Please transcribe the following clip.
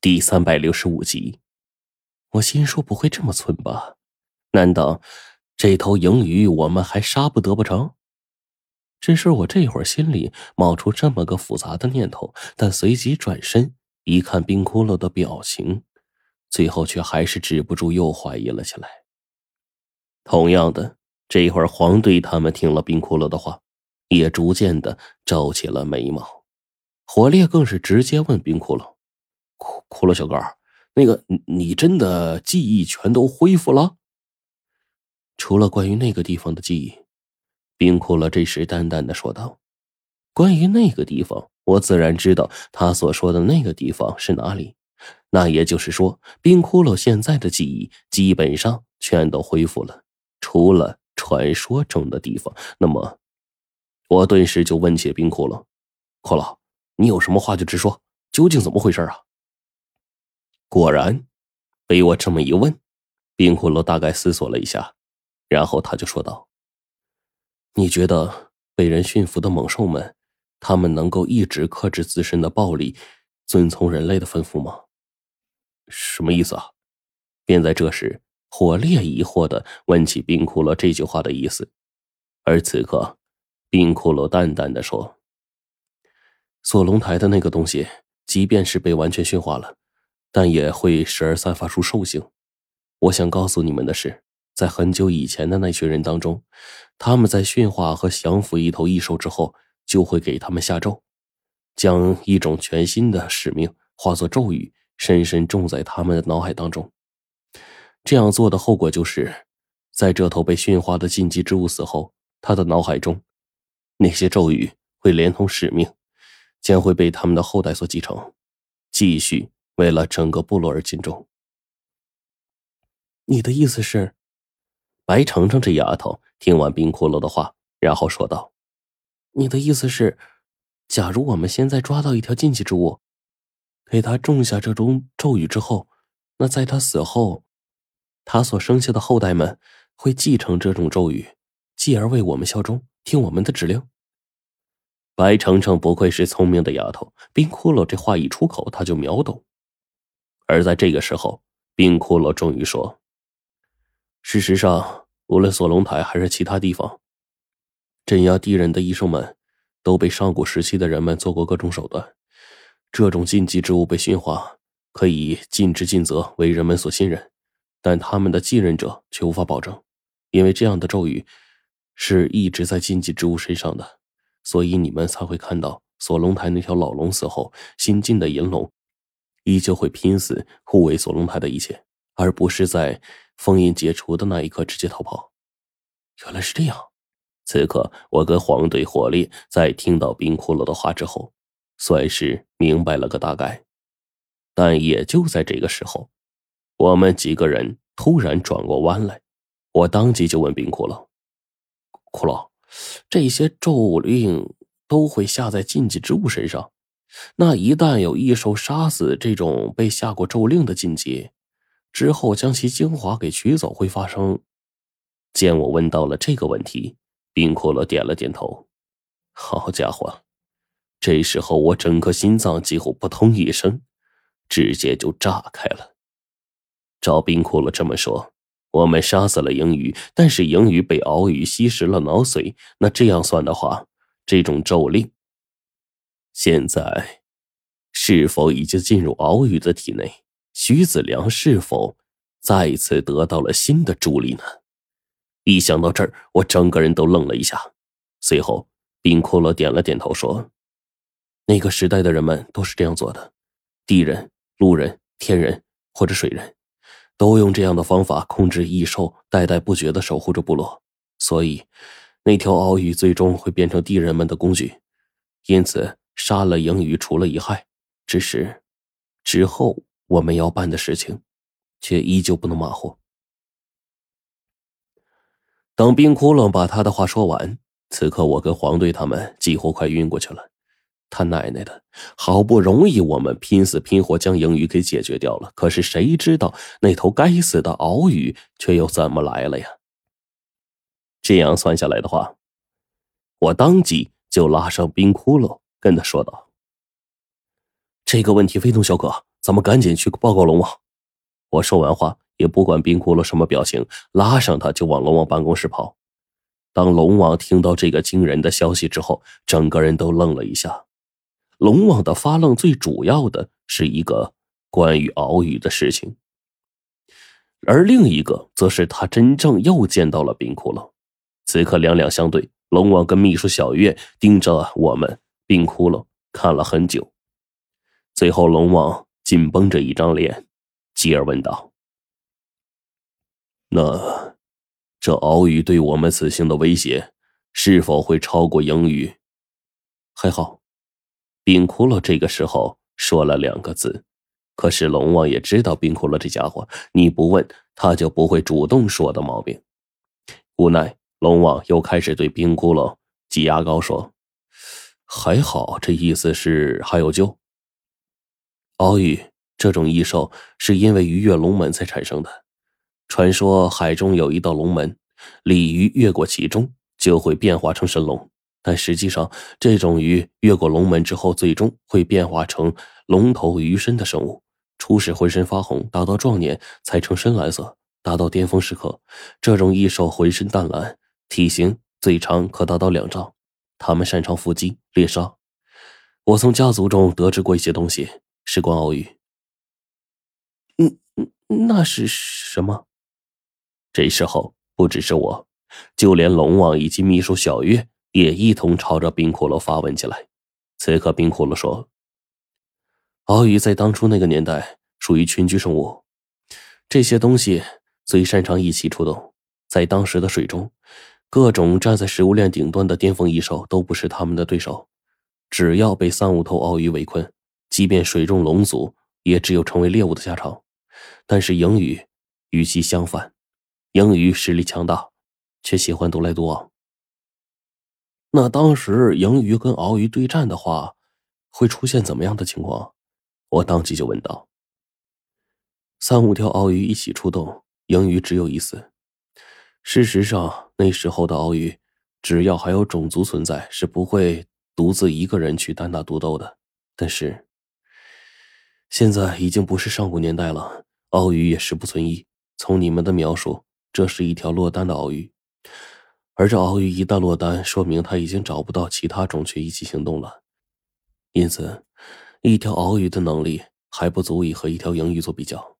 第三百六十五集，我心说不会这么蠢吧？难道这头鹰鱼我们还杀不得不成？只是我这会儿心里冒出这么个复杂的念头，但随即转身一看冰骷髅的表情，最后却还是止不住又怀疑了起来。同样的，这会儿黄队他们听了冰骷髅的话，也逐渐的皱起了眉毛，火烈更是直接问冰骷髅。骷骷髅小哥，那个你你真的记忆全都恢复了？除了关于那个地方的记忆，冰骷髅这时淡淡的说道：“关于那个地方，我自然知道他所说的那个地方是哪里。那也就是说，冰骷髅现在的记忆基本上全都恢复了，除了传说中的地方。那么，我顿时就问起冰骷髅：骷髅，你有什么话就直说，究竟怎么回事啊？”果然，被我这么一问，冰骷髅大概思索了一下，然后他就说道：“你觉得被人驯服的猛兽们，他们能够一直克制自身的暴力，遵从人类的吩咐吗？”什么意思啊？便在这时，火烈疑惑的问起冰骷髅这句话的意思，而此刻，冰骷髅淡淡的说：“锁龙台的那个东西，即便是被完全驯化了。”但也会时而散发出兽性。我想告诉你们的是，在很久以前的那群人当中，他们在驯化和降服一头异兽之后，就会给他们下咒，将一种全新的使命化作咒语，深深种在他们的脑海当中。这样做的后果就是，在这头被驯化的禁忌之物死后，他的脑海中那些咒语会连同使命，将会被他们的后代所继承，继续。为了整个部落而尽忠。你的意思是，白程程这丫头听完冰骷髅的话，然后说道：“你的意思是，假如我们现在抓到一条禁忌之物，给他种下这种咒语之后，那在他死后，他所生下的后代们会继承这种咒语，继而为我们效忠，听我们的指令。”白程程不愧是聪明的丫头，冰骷髅这话一出口，他就秒懂。而在这个时候，冰骷髅终于说：“事实上，无论锁龙台还是其他地方，镇压敌人的医生们，都被上古时期的人们做过各种手段。这种禁忌之物被驯化，可以尽职尽责，为人们所信任，但他们的继任者却无法保证，因为这样的咒语是一直在禁忌之物身上的，所以你们才会看到锁龙台那条老龙死后，新进的银龙。”依旧会拼死护卫锁龙台的一切，而不是在封印解除的那一刻直接逃跑。原来是这样。此刻，我跟黄队火烈在听到冰骷髅的话之后，算是明白了个大概。但也就在这个时候，我们几个人突然转过弯来，我当即就问冰骷髅：“骷髅，这些咒令都会下在禁忌之物身上？”那一旦有异兽杀死这种被下过咒令的禁忌，之后将其精华给取走，会发生？见我问到了这个问题，冰骷髅点了点头。好家伙，这时候我整个心脏几乎扑通一声，直接就炸开了。照冰骷髅这么说，我们杀死了鹰鱼，但是鹰鱼被鳌鱼吸食了脑髓，那这样算的话，这种咒令。现在，是否已经进入敖鱼的体内？徐子良是否再次得到了新的助力呢？一想到这儿，我整个人都愣了一下。随后，冰骷髅点了点头，说：“那个时代的人们都是这样做的，地人、路人、天人或者水人，都用这样的方法控制异兽，代代不绝的守护着部落。所以，那条鳌鱼最终会变成地人们的工具。因此。”杀了鹰鱼，除了一害，只是之后我们要办的事情，却依旧不能马虎。等冰窟窿把他的话说完，此刻我跟黄队他们几乎快晕过去了。他奶奶的，好不容易我们拼死拼活将鹰鱼给解决掉了，可是谁知道那头该死的鳌鱼却又怎么来了呀？这样算下来的话，我当即就拉上冰窟窿。跟他说道：“这个问题，非同小可，咱们赶紧去报告龙王。我说完话，也不管冰骷髅什么表情，拉上他就往龙王办公室跑。当龙王听到这个惊人的消息之后，整个人都愣了一下。龙王的发愣，最主要的是一个关于敖宇的事情，而另一个则是他真正又见到了冰骷髅。此刻两两相对，龙王跟秘书小月盯着我们冰窟窿看了很久，最后龙王紧绷着一张脸，继而问道：“那？”这鳌鱼对我们此行的威胁，是否会超过英语？还好，冰窟窿这个时候说了两个字。可是龙王也知道冰窟窿这家伙，你不问他就不会主动说的毛病。无奈，龙王又开始对冰窟窿挤牙膏说：“还好，这意思是还有救。敖宇这种异兽是因为鱼跃龙门才产生的。”传说海中有一道龙门，鲤鱼越过其中就会变化成神龙。但实际上，这种鱼越过龙门之后，最终会变化成龙头鱼身的生物。初始浑身发红，达到壮年才呈深蓝色，达到巅峰时刻，这种异兽浑身淡蓝，体型最长可达到两丈。他们擅长伏击猎杀。我从家族中得知过一些东西，事关鳌鱼。嗯嗯，那是什么？这时候，不只是我，就连龙王以及秘书小月也一同朝着冰骷髅发问起来。此刻，冰骷髅说：“鳌鱼在当初那个年代属于群居生物，这些东西最擅长一起出动。在当时的水中，各种站在食物链顶端的巅峰异兽都不是他们的对手。只要被三五头鳌鱼围困，即便水中龙族也只有成为猎物的下场。但是鹰鱼与其相反。”鹰鱼实力强大，却喜欢独来独往。那当时鹰鱼跟鳌鱼对战的话，会出现怎么样的情况？我当即就问道。三五条鳌鱼一起出动，鹰鱼只有一死。事实上，那时候的鳌鱼，只要还有种族存在，是不会独自一个人去单打独斗的。但是，现在已经不是上古年代了，鳌鱼也时不存一。从你们的描述。这是一条落单的鳌鱼，而这鳌鱼一旦落单，说明它已经找不到其他种群一起行动了。因此，一条鳌鱼的能力还不足以和一条鹰鱼做比较。